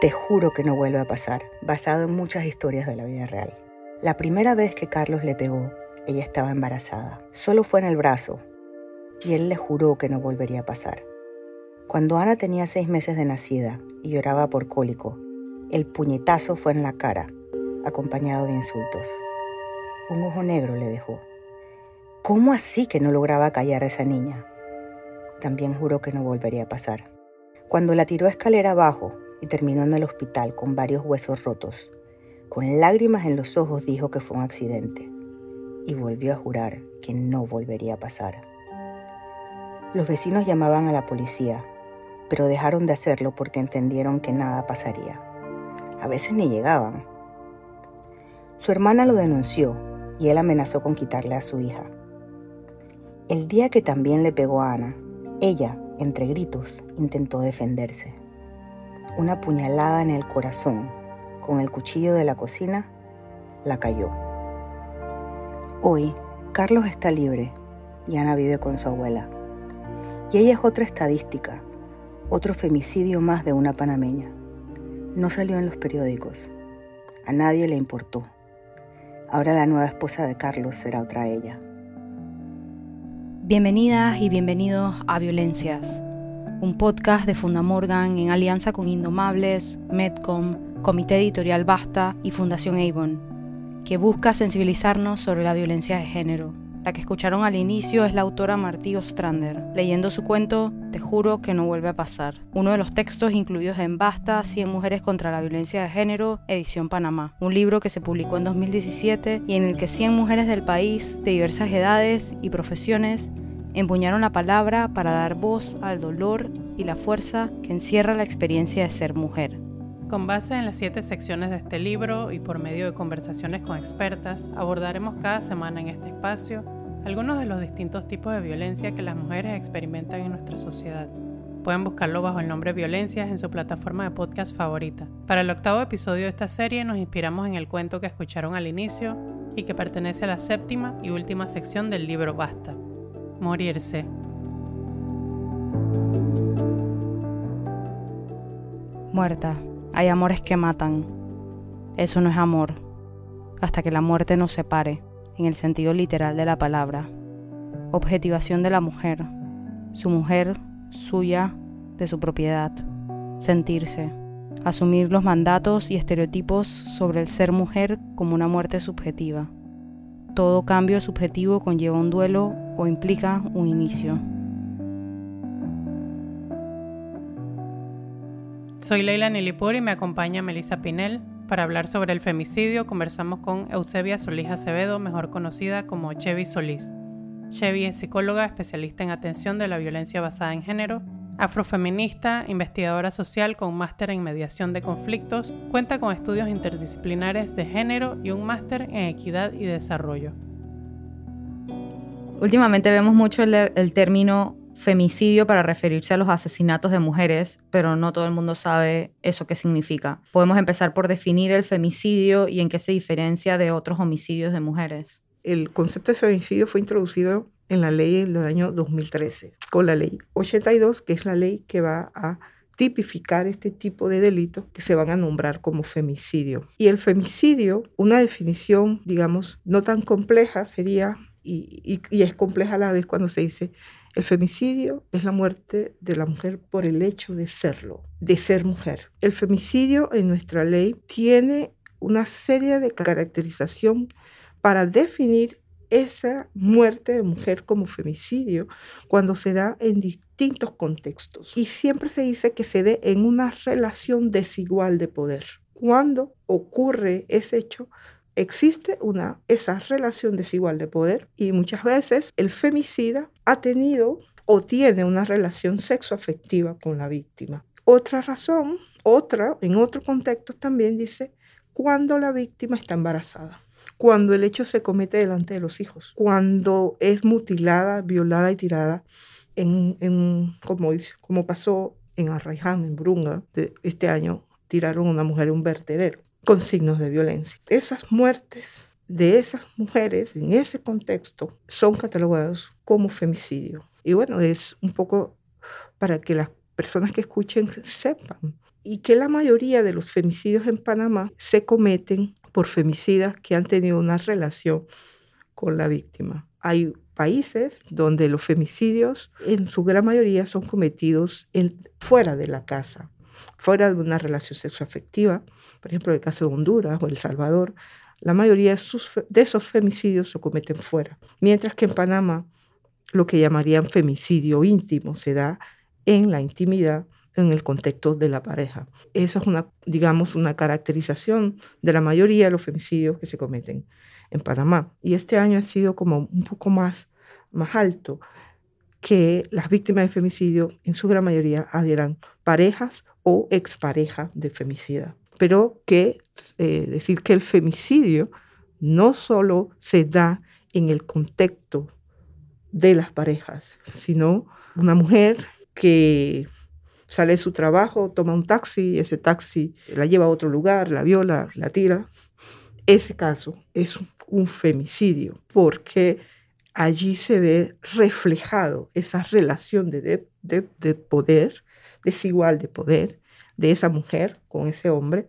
Te juro que no vuelve a pasar, basado en muchas historias de la vida real. La primera vez que Carlos le pegó, ella estaba embarazada. Solo fue en el brazo, y él le juró que no volvería a pasar. Cuando Ana tenía seis meses de nacida y lloraba por cólico, el puñetazo fue en la cara, acompañado de insultos. Un ojo negro le dejó. ¿Cómo así que no lograba callar a esa niña? También juró que no volvería a pasar. Cuando la tiró escalera abajo y terminó en el hospital con varios huesos rotos, con lágrimas en los ojos dijo que fue un accidente y volvió a jurar que no volvería a pasar. Los vecinos llamaban a la policía, pero dejaron de hacerlo porque entendieron que nada pasaría. A veces ni llegaban. Su hermana lo denunció y él amenazó con quitarle a su hija. El día que también le pegó a Ana, ella, entre gritos, intentó defenderse. Una puñalada en el corazón con el cuchillo de la cocina la cayó. Hoy, Carlos está libre y Ana vive con su abuela. Y ella es otra estadística, otro femicidio más de una panameña. No salió en los periódicos. A nadie le importó. Ahora la nueva esposa de Carlos será otra ella. Bienvenidas y bienvenidos a Violencias, un podcast de Fundamorgan en alianza con Indomables, Medcom, Comité Editorial Basta y Fundación Avon, que busca sensibilizarnos sobre la violencia de género. La que escucharon al inicio es la autora Martí Ostrander, leyendo su cuento Te juro que no vuelve a pasar, uno de los textos incluidos en Basta, 100 mujeres contra la violencia de género, edición Panamá, un libro que se publicó en 2017 y en el que 100 mujeres del país, de diversas edades y profesiones, empuñaron la palabra para dar voz al dolor y la fuerza que encierra la experiencia de ser mujer. Con base en las siete secciones de este libro y por medio de conversaciones con expertas, abordaremos cada semana en este espacio algunos de los distintos tipos de violencia que las mujeres experimentan en nuestra sociedad. Pueden buscarlo bajo el nombre Violencias en su plataforma de podcast favorita. Para el octavo episodio de esta serie nos inspiramos en el cuento que escucharon al inicio y que pertenece a la séptima y última sección del libro Basta, morirse. Muerta. Hay amores que matan. Eso no es amor. Hasta que la muerte nos separe, en el sentido literal de la palabra. Objetivación de la mujer. Su mujer, suya, de su propiedad. Sentirse. Asumir los mandatos y estereotipos sobre el ser mujer como una muerte subjetiva. Todo cambio subjetivo conlleva un duelo o implica un inicio. Soy Leila Nilipur y me acompaña Melissa Pinel. Para hablar sobre el femicidio conversamos con Eusebia Solís Acevedo, mejor conocida como Chevy Solís. Chevy es psicóloga especialista en atención de la violencia basada en género, afrofeminista, investigadora social con máster en mediación de conflictos, cuenta con estudios interdisciplinares de género y un máster en equidad y desarrollo. Últimamente vemos mucho el, término femicidio para referirse a los asesinatos de mujeres, pero no todo el mundo sabe eso qué significa. Podemos empezar por definir el femicidio y en qué se diferencia de otros homicidios de mujeres. El concepto de femicidio fue introducido en la ley en el año 2013, con la ley 82, que es la ley que va a tipificar este tipo de delitos que se van a nombrar como femicidio. Y el femicidio, una definición, digamos, no tan compleja sería y, es compleja a la vez cuando se dice el femicidio es la muerte de la mujer por el hecho de serlo, de ser mujer. El femicidio en nuestra ley tiene una serie de caracterización para definir esa muerte de mujer como femicidio cuando se da en distintos contextos. Y siempre se dice que se dé en una relación desigual de poder. Cuando ocurre ese hecho, existe una, esa relación desigual de poder y muchas veces el femicida ha tenido o tiene una relación sexoafectiva con la víctima. Otra razón, otra, en otro contexto también dice, cuando la víctima está embarazada, cuando el hecho se comete delante de los hijos, cuando es mutilada, violada y tirada, en, en como, como pasó en Arraiján, en Brunga, este año, tiraron a una mujer un vertedero con signos de violencia. Esas muertes de esas mujeres en ese contexto son catalogadas como femicidio. Y bueno, es un poco para que las personas que escuchen sepan. y que la mayoría de los femicidios en Panamá se cometen por femicidas que han tenido una relación con la víctima. Hay países donde los femicidios en su gran mayoría son cometidos fuera de la casa, fuera de una relación sexoafectiva. Por ejemplo, el caso de Honduras o El Salvador, la mayoría de, de esos femicidios se cometen fuera, mientras que en Panamá lo que llamarían femicidio íntimo se da en la intimidad en el contexto de la pareja. Eso es una, digamos, una caracterización de la mayoría de los femicidios que se cometen en Panamá. Y este año ha sido como un poco más, más alto que las víctimas de femicidio, en su gran mayoría, eran parejas o exparejas de femicida. Pero que eh, decir que el femicidio no solo se da en el contexto de las parejas, sino una mujer que sale de su trabajo, toma un taxi, ese taxi la lleva a otro lugar, la viola, la tira. Ese caso es un femicidio porque allí se ve reflejado esa relación de, de, poder, desigual de poder, de esa mujer con ese hombre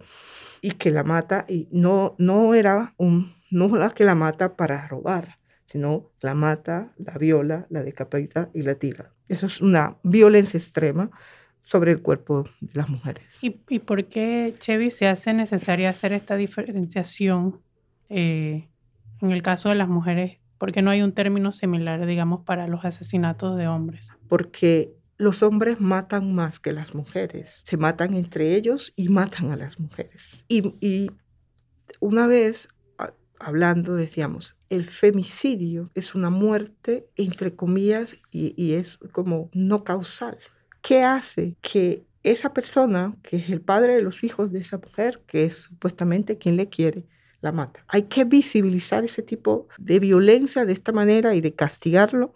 y que la mata y no, no era un, no la que la mata para robar, sino la mata, la viola, la decapita y la tira. Eso es una violencia extrema sobre el cuerpo de las mujeres. ¿Y, y por qué, Chevy, se hace necesaria hacer esta diferenciación eh, en el caso de las mujeres? ¿Por qué no hay un término similar, digamos, para los asesinatos de hombres? Porque los hombres matan más que las mujeres. Se matan entre ellos y matan a las mujeres. Y, una vez hablando decíamos, el femicidio es una muerte, entre comillas, y, y es como no causal. ¿Qué hace que esa persona, que es el padre de los hijos de esa mujer, que es supuestamente quien le quiere, la mata? Hay que visibilizar ese tipo de violencia de esta manera y de castigarlo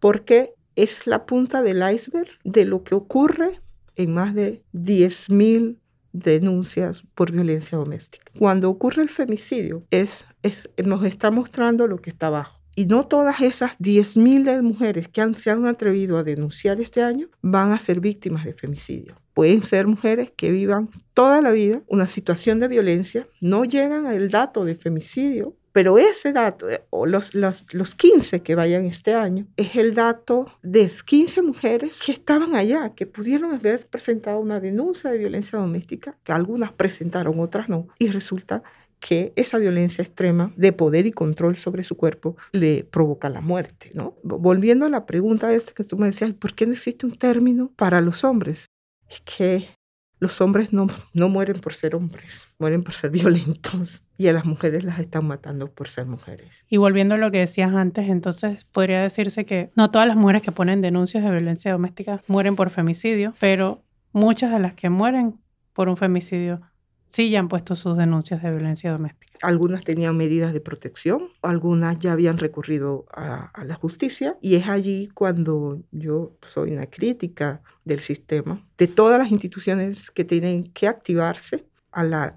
porque es la punta del iceberg de lo que ocurre en más de 10.000 denuncias por violencia doméstica. Cuando ocurre el femicidio, es, es, nos está mostrando lo que está abajo. Y no todas esas 10.000 mujeres que han, se han atrevido a denunciar este año van a ser víctimas de femicidio. Pueden ser mujeres que vivan toda la vida una situación de violencia, no llegan al dato de femicidio, pero ese dato, eh, o los, los, los, 15 que vayan este año, es el dato de 15 mujeres que estaban allá, que pudieron haber presentado una denuncia de violencia doméstica, que algunas presentaron, otras no, y resulta que esa violencia extrema de poder y control sobre su cuerpo le provoca la muerte, ¿no? Volviendo a la pregunta esta que tú me decías, ¿por qué no existe un término para los hombres? Es que los hombres no, no mueren por ser hombres, mueren por ser violentos y a las mujeres las están matando por ser mujeres. Y volviendo a lo que decías antes, entonces podría decirse que no todas las mujeres que ponen denuncias de violencia doméstica mueren por femicidio, pero muchas de las que mueren por un femicidio sí ya han puesto sus denuncias de violencia doméstica. Algunas tenían medidas de protección, algunas ya habían recurrido a, la justicia y es allí cuando yo soy una crítica del sistema, de todas las instituciones que tienen que activarse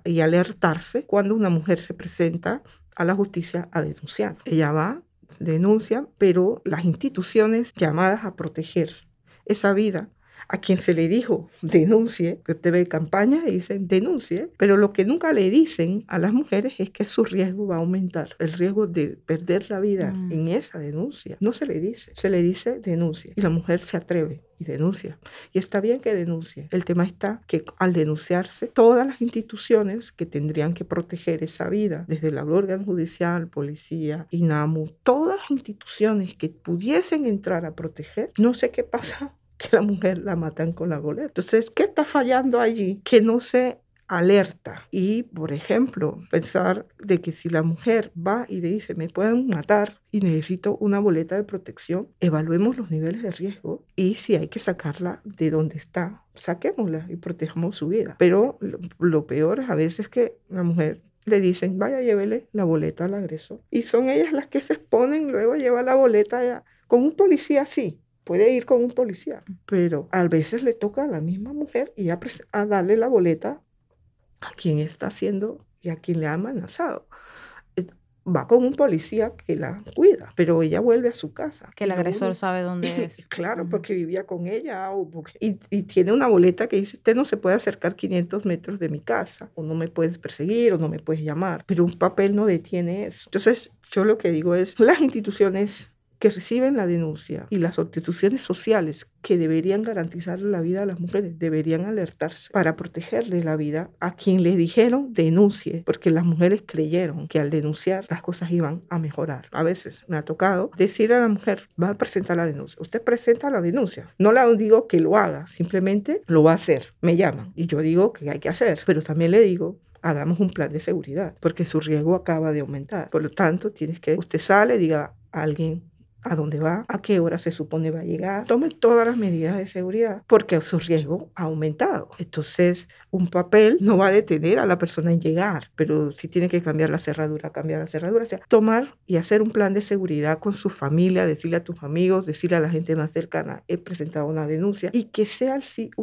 y alertarse cuando una mujer se presenta a la justicia a denunciar. Ella va, denuncia, pero las instituciones llamadas a proteger esa vida a quien se le dijo denuncie, que usted ve campañas y dicen denuncie, pero lo que nunca le dicen a las mujeres es que su riesgo va a aumentar, el riesgo de perder la vida mm. en esa denuncia. No se le dice, se le dice denuncie y la mujer se atreve y denuncia. Y está bien que denuncie. El tema está que al denunciarse, todas las instituciones que tendrían que proteger esa vida, desde la órgano judicial, policía, INAMU, todas las instituciones que pudiesen entrar a proteger, no sé qué pasa la mujer la matan con la boleta. Entonces, ¿qué está fallando allí? Que no se alerta. Y, por ejemplo, pensar de que si la mujer va y le dice, me pueden matar y necesito una boleta de protección, evaluemos los niveles de riesgo y si hay que sacarla de donde está, saquémosla y protejamos su vida. Pero lo, peor es a veces que la mujer le dicen, vaya, llévele la boleta al agresor. Y son ellas las que se exponen, luego lleva la boleta con un policía así puede ir con un policía, pero a veces le toca a la misma mujer y a, a darle la boleta a quien está haciendo y a quien le ha amenazado. va con un policía que la cuida, pero ella vuelve a su casa. Que el agresor sabe dónde es. claro, porque vivía con ella o y, y, tiene una boleta que dice, usted no se puede acercar 500 metros de mi casa, o no me puedes perseguir, o no me puedes llamar, pero un papel no detiene eso. Entonces, yo lo que digo es, las instituciones que reciben la denuncia y las instituciones sociales que deberían garantizar la vida a las mujeres deberían alertarse para protegerle la vida a quien le dijeron denuncie, porque las mujeres creyeron que al denunciar las cosas iban a mejorar. A veces me ha tocado decir a la mujer, va a presentar la denuncia. Usted presenta la denuncia. No la digo que lo haga, simplemente lo va a hacer. Me llaman y yo digo que hay que hacer, pero también le digo hagamos un plan de seguridad, porque su riesgo acaba de aumentar. Por lo tanto, tienes que, usted sale, diga a alguien, a dónde va, a qué hora se supone va a llegar. Tome todas las medidas de seguridad porque su riesgo ha aumentado. Entonces, un papel no va a detener a la persona en llegar, pero si tiene que cambiar la cerradura, cambiar la cerradura. O sea, tomar y hacer un plan de seguridad con su familia, decirle a tus amigos, decirle a la gente más cercana, he presentado una denuncia y que sea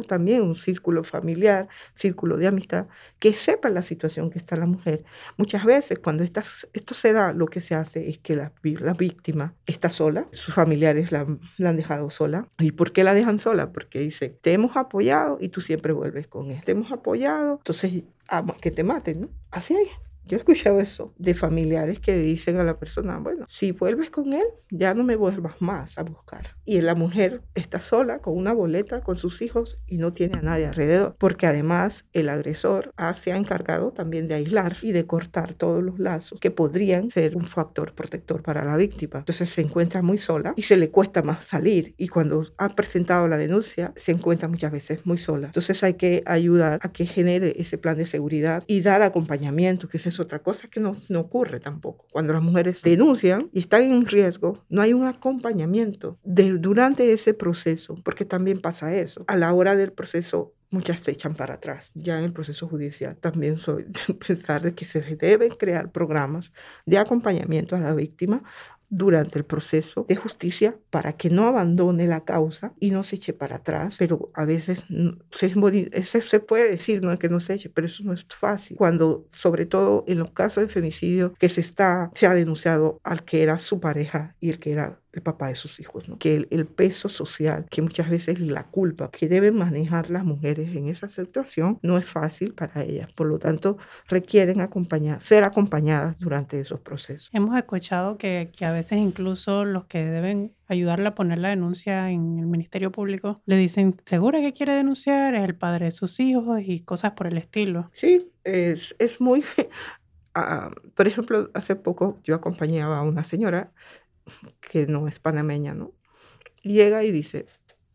también un círculo familiar, círculo de amistad, que sepa la situación que está la mujer. Muchas veces cuando esto se da, lo que se hace es que la, la víctima está sola sus familiares la, han dejado sola. ¿Y por qué la dejan sola? Porque dice, te hemos apoyado y tú siempre vuelves con él. Te hemos apoyado, entonces ah, que te maten, ¿no? Así hay yo he escuchado eso de familiares que dicen a la persona, bueno, si vuelves con él, ya no me vuelvas más a buscar. Y la mujer está sola con una boleta con sus hijos y no tiene a nadie alrededor, porque además el agresor se ha encargado también de aislar y de cortar todos los lazos que podrían ser un factor protector para la víctima. Entonces se encuentra muy sola y se le cuesta más salir y cuando ha presentado la denuncia se encuentra muchas veces muy sola. Entonces hay que ayudar a que genere ese plan de seguridad y dar acompañamiento, que es otra cosa que no, no ocurre tampoco. Cuando las mujeres denuncian y están en riesgo, no hay un acompañamiento de, durante ese proceso, porque también pasa eso. A la hora del proceso muchas se echan para atrás. Ya en el proceso judicial también soy de pensar de que se deben crear programas de acompañamiento a la víctima durante el proceso de justicia para que no abandone la causa y no se eche para atrás, pero a veces se, se puede decir no que no se eche, pero eso no es fácil. Cuando, sobre todo en los casos de femicidio, que se está se ha denunciado al que era su pareja y el que era el papá de sus hijos, ¿no? que el, peso social, que muchas veces la culpa que deben manejar las mujeres en esa situación no es fácil para ellas. Por lo tanto, requieren acompañar, ser acompañadas durante esos procesos. Hemos escuchado que, que a veces incluso los que deben ayudarle a poner la denuncia en el Ministerio Público le dicen, ¿segura que quiere denunciar? Es el padre de sus hijos y cosas por el estilo. Sí, es, es muy... Ah, por ejemplo, hace poco yo acompañaba a una señora que no es panameña, ¿no? Llega y dice,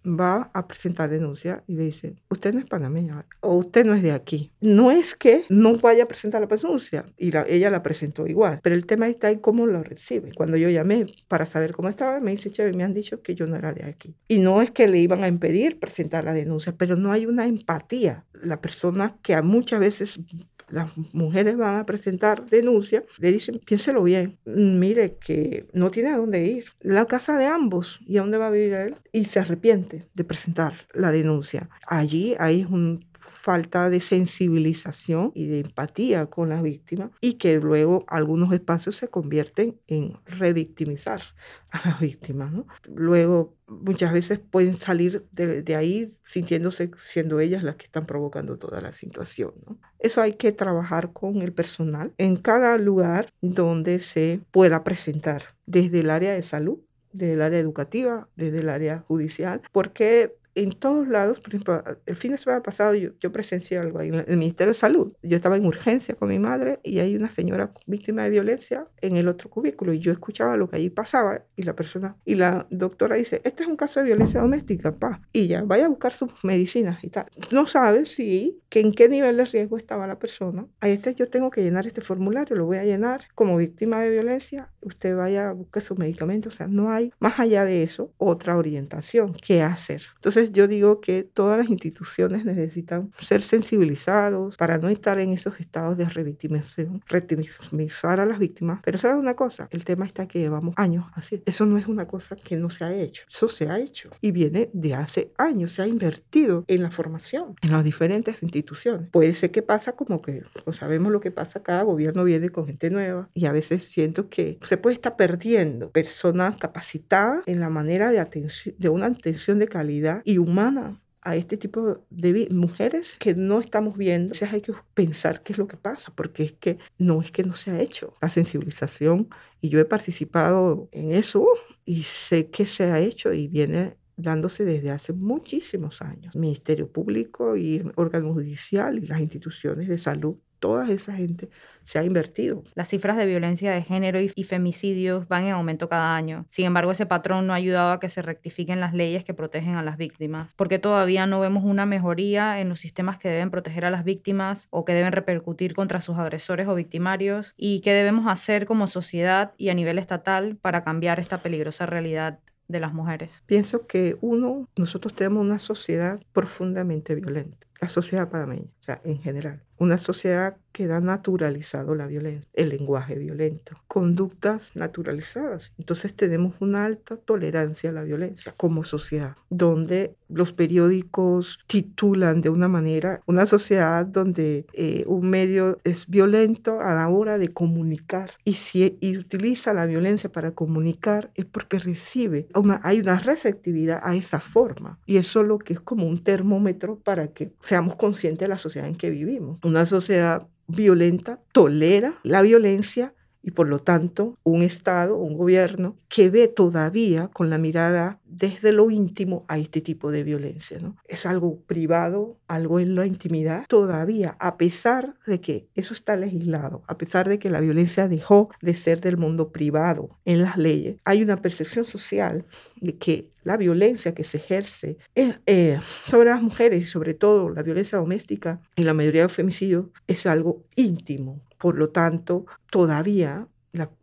va a presentar denuncia y le dice, usted no es panameña o usted no es de aquí. No es que no vaya a presentar la denuncia y ella la presentó igual, pero el tema está en cómo lo recibe. Cuando yo llamé para saber cómo estaba, me dice, chévere, me han dicho que yo no era de aquí. Y no es que le iban a impedir presentar la denuncia, pero no hay una empatía. La persona que muchas veces las mujeres van a presentar denuncia, le dicen, piénselo bien, mire que no tiene a dónde ir, la casa de ambos, ¿y a dónde va a vivir él? Y se arrepiente de presentar la denuncia. Allí hay un falta de sensibilización y de empatía con la víctima y que luego algunos espacios se convierten en revictimizar a la víctima. ¿no? Luego muchas veces pueden salir de, ahí sintiéndose siendo ellas las que están provocando toda la situación. Eso hay que trabajar con el personal en cada lugar donde se pueda presentar, desde el área de salud desde el área educativa, desde el área judicial, porque en todos lados, por ejemplo, el fin de semana pasado yo, yo, presencié algo ahí en el Ministerio de Salud. Yo estaba en urgencia con mi madre y hay una señora víctima de violencia en el otro cubículo y yo escuchaba lo que allí pasaba y la persona, y la doctora dice, este es un caso de violencia doméstica, pa, y ya, vaya a buscar sus medicinas y tal. No sabe si, que en qué nivel de riesgo estaba la persona. A este yo tengo que llenar este formulario, lo voy a llenar como víctima de violencia, usted vaya a buscar sus medicamentos, o sea, no hay más allá de eso otra orientación que hacer. Entonces Entonces yo digo que todas las instituciones necesitan ser sensibilizados para no estar en esos estados de revictimización, revictimizar a las víctimas. Pero ¿sabes una cosa? El tema está que llevamos años así. Eso no es una cosa que no se ha hecho. Eso se ha hecho y viene de hace años. Se ha invertido en la formación en las diferentes instituciones. Puede ser que pasa como que pues sabemos lo que pasa, cada gobierno viene con gente nueva y a veces siento que se puede estar perdiendo personas capacitadas en la manera de atención, de una atención de calidad y humana a este tipo de mujeres que no estamos viendo. Entonces hay que pensar qué es lo que pasa, porque es que no es que no se ha hecho la sensibilización y yo he participado en eso y sé que se ha hecho y viene dándose desde hace muchísimos años. Ministerio Público y el órgano judicial y las instituciones de salud toda esa gente se ha invertido. Las cifras de violencia de género y, femicidios van en aumento cada año. Sin embargo, ese patrón no ha ayudado a que se rectifiquen las leyes que protegen a las víctimas, porque todavía no vemos una mejoría en los sistemas que deben proteger a las víctimas o que deben repercutir contra sus agresores o victimarios y qué debemos hacer como sociedad y a nivel estatal para cambiar esta peligrosa realidad de las mujeres. Pienso que uno, nosotros tenemos una sociedad profundamente violenta, la sociedad panameña, o sea, en general. Una sociedad que ha naturalizado la violencia, el lenguaje violento, conductas naturalizadas. Entonces tenemos una alta tolerancia a la violencia como sociedad, donde los periódicos titulan de una manera, una sociedad donde eh, un medio es violento a la hora de comunicar. Y si y utiliza la violencia para comunicar es porque recibe, una, hay una receptividad a esa forma. Y eso es lo que es como un termómetro para que seamos conscientes de la sociedad en que vivimos. Una sociedad violenta tolera la violencia y por lo tanto un Estado, un gobierno que ve todavía con la mirada desde lo íntimo a este tipo de violencia. ¿no? Es algo privado, algo en la intimidad, todavía, a pesar de que eso está legislado, a pesar de que la violencia dejó de ser del mundo privado en las leyes, hay una percepción social de que la violencia que se ejerce eh, sobre las mujeres y sobre todo la violencia doméstica y la mayoría de los femicidios es algo íntimo. Por lo tanto, todavía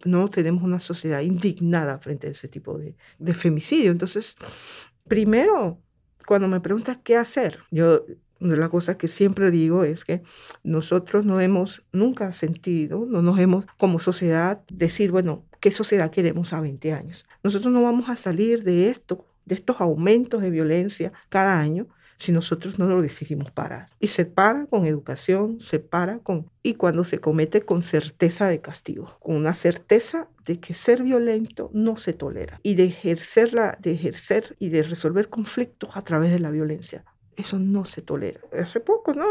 no tenemos una sociedad indignada frente a ese tipo de, femicidio. Entonces, primero, cuando me preguntas qué hacer, yo las cosas que siempre digo es que nosotros no hemos nunca sentido, no nos hemos como sociedad decir, bueno, ¿qué sociedad queremos a 20 años? Nosotros no vamos a salir de esto de estos aumentos de violencia cada año si nosotros no lo decidimos parar. Y se para con educación, se para con... Y cuando se comete con certeza de castigo, con una certeza de que ser violento no se tolera y de ejercerla, de ejercer y de resolver conflictos a través de la violencia. Eso no se tolera. Hace poco, ¿no?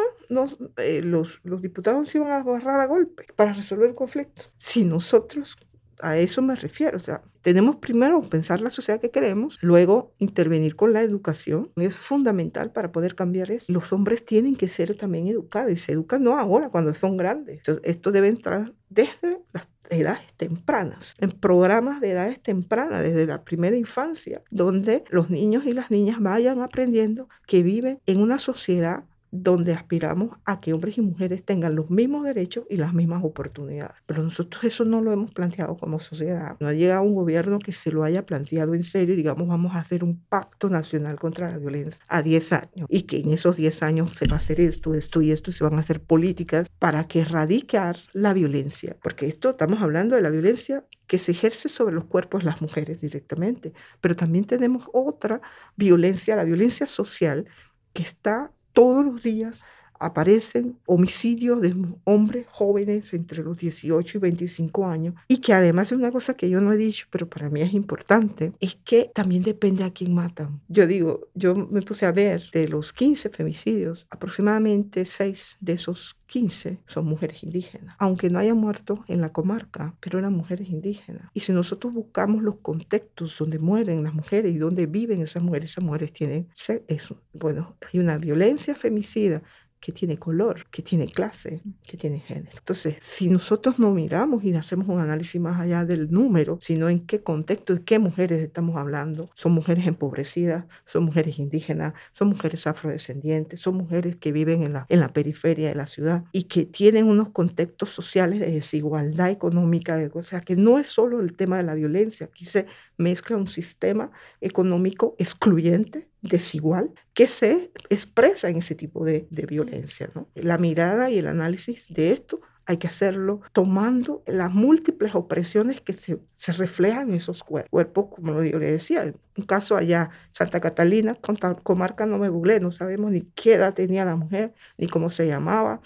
Eh, los, los diputados se iban a agarrar a golpe para resolver el conflicto. Si nosotros a eso me refiero. O sea, tenemos primero pensar la sociedad que queremos, luego intervenir con la educación. Es fundamental para poder cambiar eso. Los hombres tienen que ser también educados y se educan no ahora, cuando son grandes. esto debe entrar desde las edades tempranas, en programas de edades tempranas, desde la primera infancia, donde los niños y las niñas vayan aprendiendo que viven en una sociedad donde aspiramos a que hombres y mujeres tengan los mismos derechos y las mismas oportunidades. Pero nosotros eso no lo hemos planteado como sociedad. No ha llegado un gobierno que se lo haya planteado en serio y digamos vamos a hacer un pacto nacional contra la violencia a 10 años y que en esos 10 años se va a hacer esto, esto y esto y se van a hacer políticas para que erradicar la violencia. Porque esto estamos hablando de la violencia que se ejerce sobre los cuerpos de las mujeres directamente, pero también tenemos otra violencia, la violencia social que está todos los días aparecen homicidios de hombres jóvenes entre los 18 y 25 años y que además es una cosa que yo no he dicho, pero para mí es importante, es que también depende a quién matan. Yo digo, yo me puse a ver de los 15 femicidios, aproximadamente 6 de esos 15 son mujeres indígenas, aunque no hayan muerto en la comarca, pero eran mujeres indígenas. Y si nosotros buscamos los contextos donde mueren las mujeres y donde viven esas mujeres, esas mujeres tienen eso. Bueno, hay una violencia femicida que tiene color, que tiene clase, que tiene género. Entonces, si nosotros no miramos y hacemos un análisis más allá del número, sino en qué contexto, de qué mujeres estamos hablando, son mujeres empobrecidas, son mujeres indígenas, son mujeres afrodescendientes, son mujeres que viven en la, en la periferia de la ciudad y que tienen unos contextos sociales de desigualdad económica, de, o sea, que no es solo el tema de la violencia, aquí se mezcla un sistema económico excluyente desigual que se expresa en ese tipo de, de violencia. ¿no? La mirada y el análisis de esto hay que hacerlo tomando las múltiples opresiones que se, se reflejan en esos cuerpos, como yo le decía. Un caso allá, Santa Catalina, comarca no me googleé, no sabemos ni qué edad tenía la mujer, ni cómo se llamaba.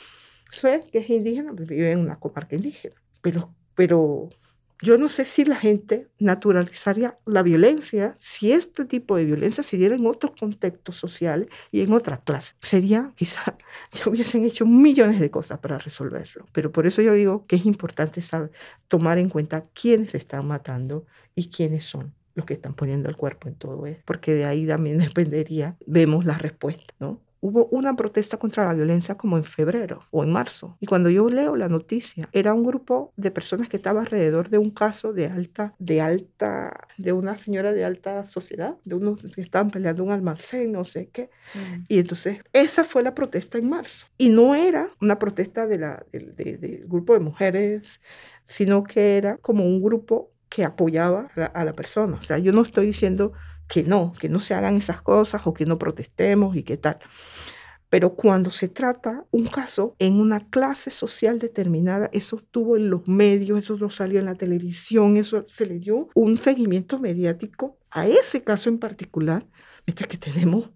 Sé que es indígena, vive en una comarca indígena. Pero, pero yo no sé si la gente naturalizaría la violencia si este tipo de violencia se diera en otros contextos sociales y en otra clase. Sería, quizá, ya hubiesen hecho millones de cosas para resolverlo. Pero por eso yo digo que es importante saber, tomar en cuenta quiénes están matando y quiénes son los que están poniendo el cuerpo en todo esto, porque de ahí también dependería, vemos la respuesta, ¿no? Hubo una protesta contra la violencia como en febrero o en marzo. Y cuando yo leo la noticia, era un grupo de personas que estaba alrededor de un caso de alta, de alta, de una señora de alta sociedad, de unos que estaban peleando un almacén, no sé qué. Mm. Y entonces, esa fue la protesta en marzo. Y no era una protesta del de, de, grupo de mujeres, sino que era como un grupo que apoyaba a la, a la persona. O sea, yo no estoy diciendo que no, que no se hagan esas cosas o que no protestemos y qué tal. Pero cuando se trata un caso en una clase social determinada, eso estuvo en los medios, eso no salió en la televisión, eso se le dio un seguimiento mediático a ese caso en particular, mientras que tenemos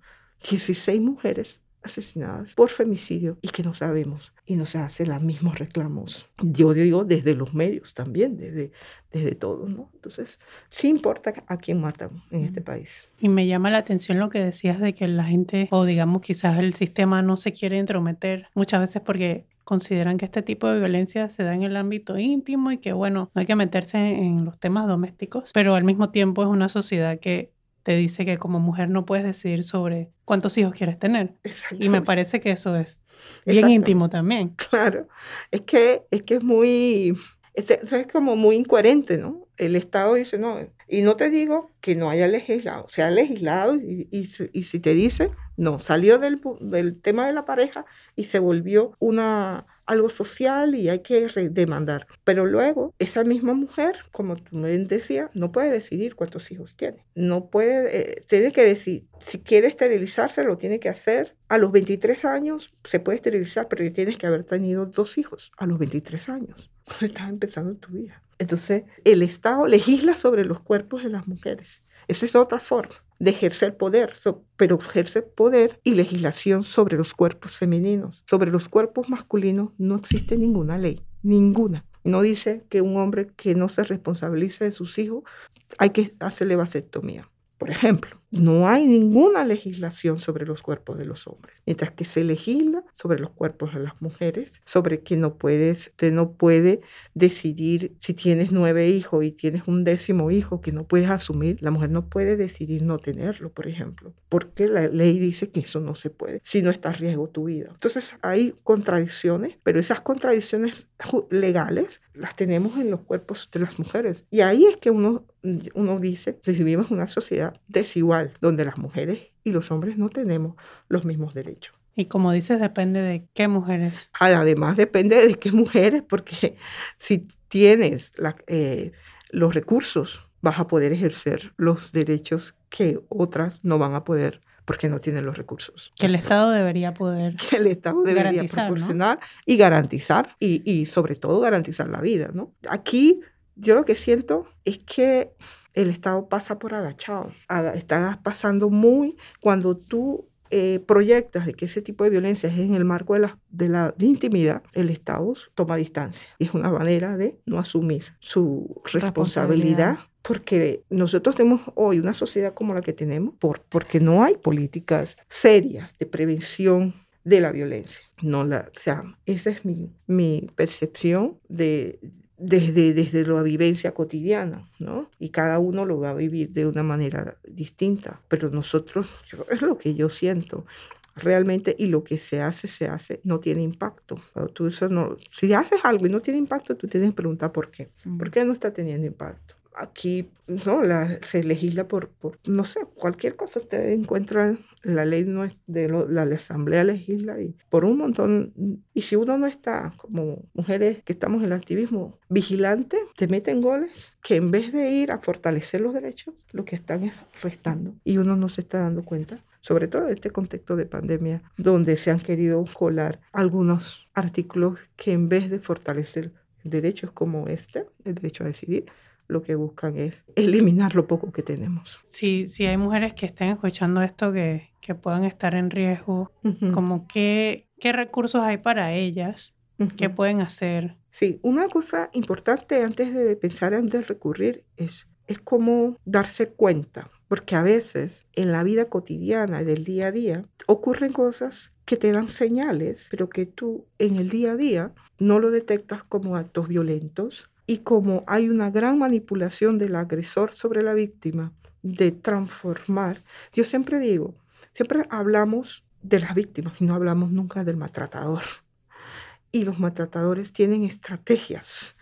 16 mujeres asesinadas por femicidio y que no sabemos y no se hacen los mismos reclamos. Yo digo desde los medios también, desde, desde todo, ¿no? Entonces, sí importa a quién matan en este país. Y me llama la atención lo que decías de que la gente, o digamos quizás el sistema no se quiere entrometer muchas veces porque consideran que este tipo de violencia se da en el ámbito íntimo y que, bueno, no hay que meterse en los temas domésticos, pero al mismo tiempo es una sociedad que te dice que como mujer no puedes decidir sobre cuántos hijos quieres tener. Y me parece que eso es bien íntimo también. Claro, es que es, que es muy, es, es como muy incoherente, ¿no? El Estado dice, no, y no te digo que no haya legislado, se ha legislado y, y, y si te dice, no, salió del, del tema de la pareja y se volvió una algo social y hay que demandar. Pero luego, esa misma mujer, como tú me decías, no puede decidir cuántos hijos tiene. No puede, eh, tiene que decir, si quiere esterilizarse, lo tiene que hacer. A los 23 años se puede esterilizar, pero tienes que haber tenido dos hijos a los 23 años. Estás empezando tu vida. Entonces, el Estado legisla sobre los cuerpos de las mujeres. Esa es otra forma de ejercer poder, pero ejerce poder y legislación sobre los cuerpos femeninos. Sobre los cuerpos masculinos no existe ninguna ley, ninguna. No dice que un hombre que no se responsabilice de sus hijos hay que hacerle vasectomía. Por ejemplo, no hay ninguna legislación sobre los cuerpos de los hombres, mientras que se legisla sobre los cuerpos de las mujeres, sobre que no puedes, usted no puede decidir si tienes nueve hijos y tienes un décimo hijo que no puedes asumir, la mujer no puede decidir no tenerlo, por ejemplo, porque la ley dice que eso no se puede, si no está a riesgo tu vida. Entonces hay contradicciones, pero esas contradicciones legales las tenemos en los cuerpos de las mujeres. Y ahí es que uno, uno dice, vivimos una sociedad desigual, donde las mujeres y los hombres no tenemos los mismos derechos. Y como dices, depende de qué mujeres. Además, depende de qué mujeres, porque si tienes eh, los recursos, vas a poder ejercer los derechos que otras no van a poder porque no tienen los recursos. Que el Estado debería poder. Que el Estado debería proporcionar y garantizar, y, y, sobre todo garantizar la vida. ¿no? Aquí yo lo que siento es que el Estado pasa por agachado. Está pasando muy cuando tú eh, proyectas de que ese tipo de violencia es en el marco de la, de la intimidad, el Estado toma distancia. Y es una manera de no asumir su responsabilidad. Porque nosotros tenemos hoy una sociedad como la que tenemos, por, porque no hay políticas serias de prevención de la violencia. No la, o sea, esa es mi, mi percepción de, desde, desde la vivencia cotidiana, ¿no? Y cada uno lo va a vivir de una manera distinta, pero nosotros, es lo que yo siento realmente, y lo que se hace, se hace, no tiene impacto. Tú eso no, si haces algo y no tiene impacto, tú tienes que preguntar por qué. ¿Por qué no está teniendo impacto? Aquí no se legisla por, no sé, cualquier cosa. Usted encuentra la ley no es de la, asamblea legisla y por un montón. Y si uno no está como mujeres que estamos en el activismo vigilante, te meten goles que en vez de ir a fortalecer los derechos, lo que están es restando. Y uno no se está dando cuenta sobre todo en este contexto de pandemia, donde se han querido colar algunos artículos que en vez de fortalecer derechos como este, el derecho a decidir, lo que buscan es eliminar lo poco que tenemos. Sí, si hay mujeres que estén escuchando esto que, que puedan estar en riesgo, como qué, qué recursos hay para ellas, qué pueden hacer. Sí, una cosa importante antes de pensar en de recurrir es, es cómo darse cuenta, porque a veces en la vida cotidiana del día a día ocurren cosas que te dan señales, pero que tú en el día a día no lo detectas como actos violentos y como hay una gran manipulación del agresor sobre la víctima de transformar, yo siempre digo, siempre hablamos de las víctimas y no hablamos nunca del maltratador. Y los maltratadores tienen estrategias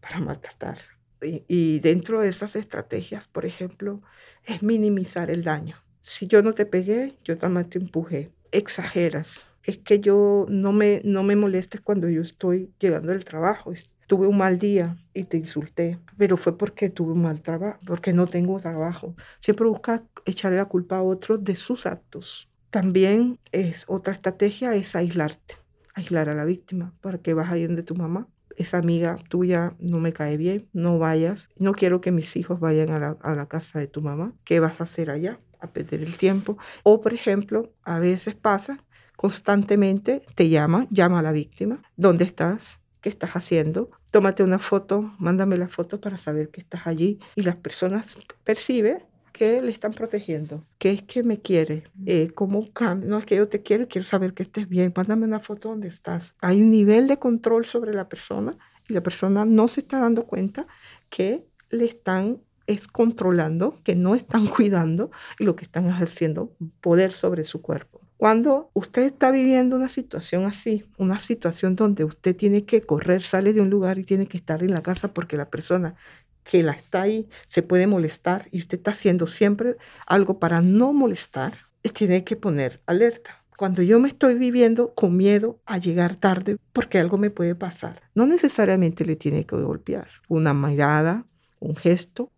para maltratar. Y, dentro de esas estrategias, por ejemplo, es minimizar el daño. Si yo no te pegué, yo también te empujé. Exageras. Es que yo no me, no me molestes cuando yo estoy llegando del trabajo tuve un mal día y te insulté, pero fue porque tuve un mal trabajo, porque no tengo trabajo. Siempre busca echarle la culpa a otros de sus actos. También es otra estrategia es aislarte, aislar a la víctima para que vas ahí donde tu mamá. Esa amiga tuya no me cae bien, no vayas. No quiero que mis hijos vayan a la, a la casa de tu mamá. ¿Qué vas a hacer allá? A perder el tiempo. O, por ejemplo, a veces pasa constantemente te llama, llama a la víctima, ¿dónde estás? ¿Qué estás haciendo? Tómate una foto, mándame la foto para saber que estás allí. Y las personas perciben que le están protegiendo, que es que me quiere, eh, cómo no es que yo te quiero, quiero saber que estés bien, mándame una foto donde estás. Hay un nivel de control sobre la persona y la persona no se está dando cuenta que le están es controlando, que no están cuidando y lo que están ejerciendo poder sobre su cuerpo. Cuando usted está viviendo una situación así, una situación donde usted tiene que correr, sale de un lugar y tiene que estar en la casa porque la persona que la está ahí se puede molestar y usted está haciendo siempre algo para no molestar, tiene que poner alerta. Cuando yo me estoy viviendo con miedo a llegar tarde porque algo me puede pasar, no necesariamente le tiene que golpear. Una mirada, un gesto,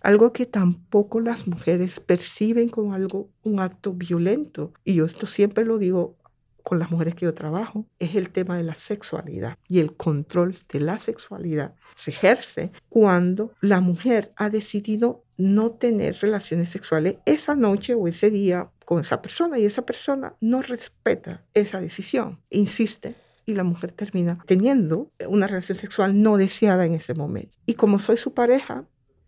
algo que tampoco las mujeres perciben como algo, un acto violento. Y yo esto siempre lo digo con las mujeres que yo trabajo, es el tema de la sexualidad y el control de la sexualidad se ejerce cuando la mujer ha decidido no tener relaciones sexuales esa noche o ese día con esa persona y esa persona no respeta esa decisión, insiste y la mujer termina teniendo una relación sexual no deseada en ese momento. Y como soy su pareja,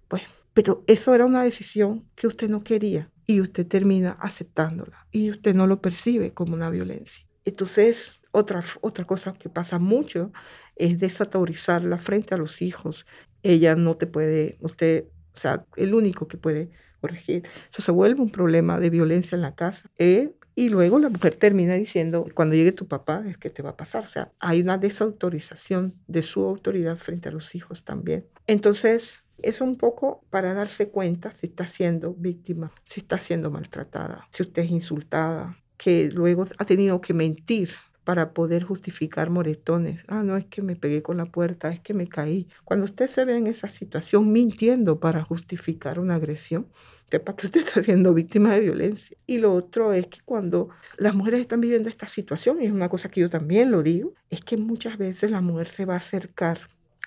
pues, pero eso era una decisión que usted no quería y usted termina aceptándola y usted no lo percibe como una violencia. Entonces, otra, otra cosa que pasa mucho es desautorizarla frente a los hijos. Ella no te puede, usted, o sea, el único que puede corregir. Eso se vuelve un problema de violencia en la casa. ¿eh? Y luego la mujer termina diciendo, cuando llegue tu papá, es que te va a pasar. O sea, hay una desautorización de su autoridad frente a los hijos también. Entonces, es un poco para darse cuenta si está siendo víctima, si está siendo maltratada, si usted es insultada, que luego ha tenido que mentir para poder justificar moretones. Ah, no es que me pegué con la puerta, es que me caí. Cuando usted se ve en esa situación mintiendo para justificar una agresión, sepa que usted está siendo víctima de violencia. Y lo otro es que cuando las mujeres están viviendo esta situación, y es una cosa que yo también lo digo, es que muchas veces la mujer se va a acercar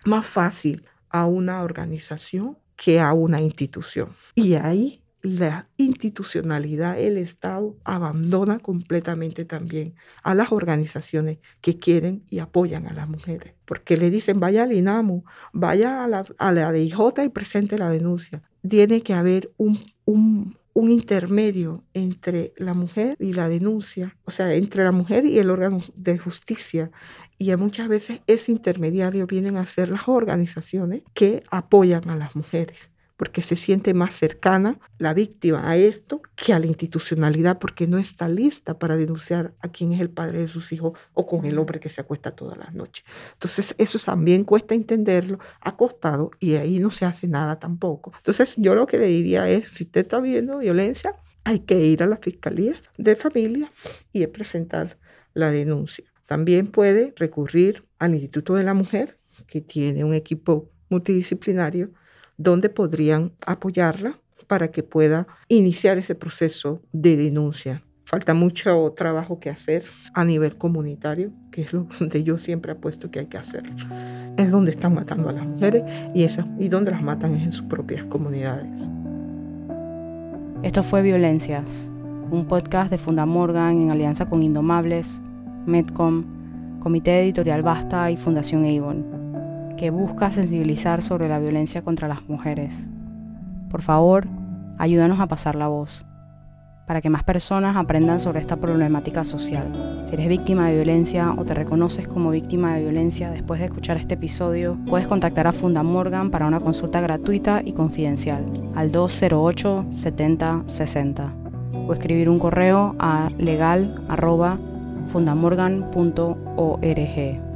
más fácil a una organización que a una institución. Y ahí la institucionalidad, el Estado abandona completamente también a las organizaciones que quieren y apoyan a las mujeres. Porque le dicen, vaya al INAMU, vaya a la, a la DIJ y presente la denuncia. Tiene que haber un, un, un intermedio entre la mujer y la denuncia, o sea, entre la mujer y el órgano de justicia. Y muchas veces ese intermediario vienen a ser las organizaciones que apoyan a las mujeres porque se siente más cercana la víctima a esto que a la institucionalidad, porque no está lista para denunciar a quién es el padre de sus hijos o con el hombre que se acuesta todas las noches. Entonces, eso también cuesta entenderlo, ha costado y ahí no se hace nada tampoco. Entonces, yo lo que le diría es, si usted está viendo violencia, hay que ir a la fiscalía de familia y presentar la denuncia. También puede recurrir al Instituto de la Mujer, que tiene un equipo multidisciplinario, donde podrían apoyarla para que pueda iniciar ese proceso de denuncia. Falta mucho trabajo que hacer a nivel comunitario, que es lo donde yo siempre apuesto que hay que hacer. Es donde están matando a las mujeres y, y donde las matan es en sus propias comunidades. Esto fue Violencias, un podcast de Funda Morgan en alianza con Indomables, Medcom, Comité Editorial Basta y Fundación Avon, que busca sensibilizar sobre la violencia contra las mujeres. Por favor, ayúdanos a pasar la voz, para que más personas aprendan sobre esta problemática social. Si eres víctima de violencia o te reconoces como víctima de violencia después de escuchar este episodio, puedes contactar a Funda Morgan para una consulta gratuita y confidencial al 208 70 60 o escribir un correo a legal fundamorgan.org.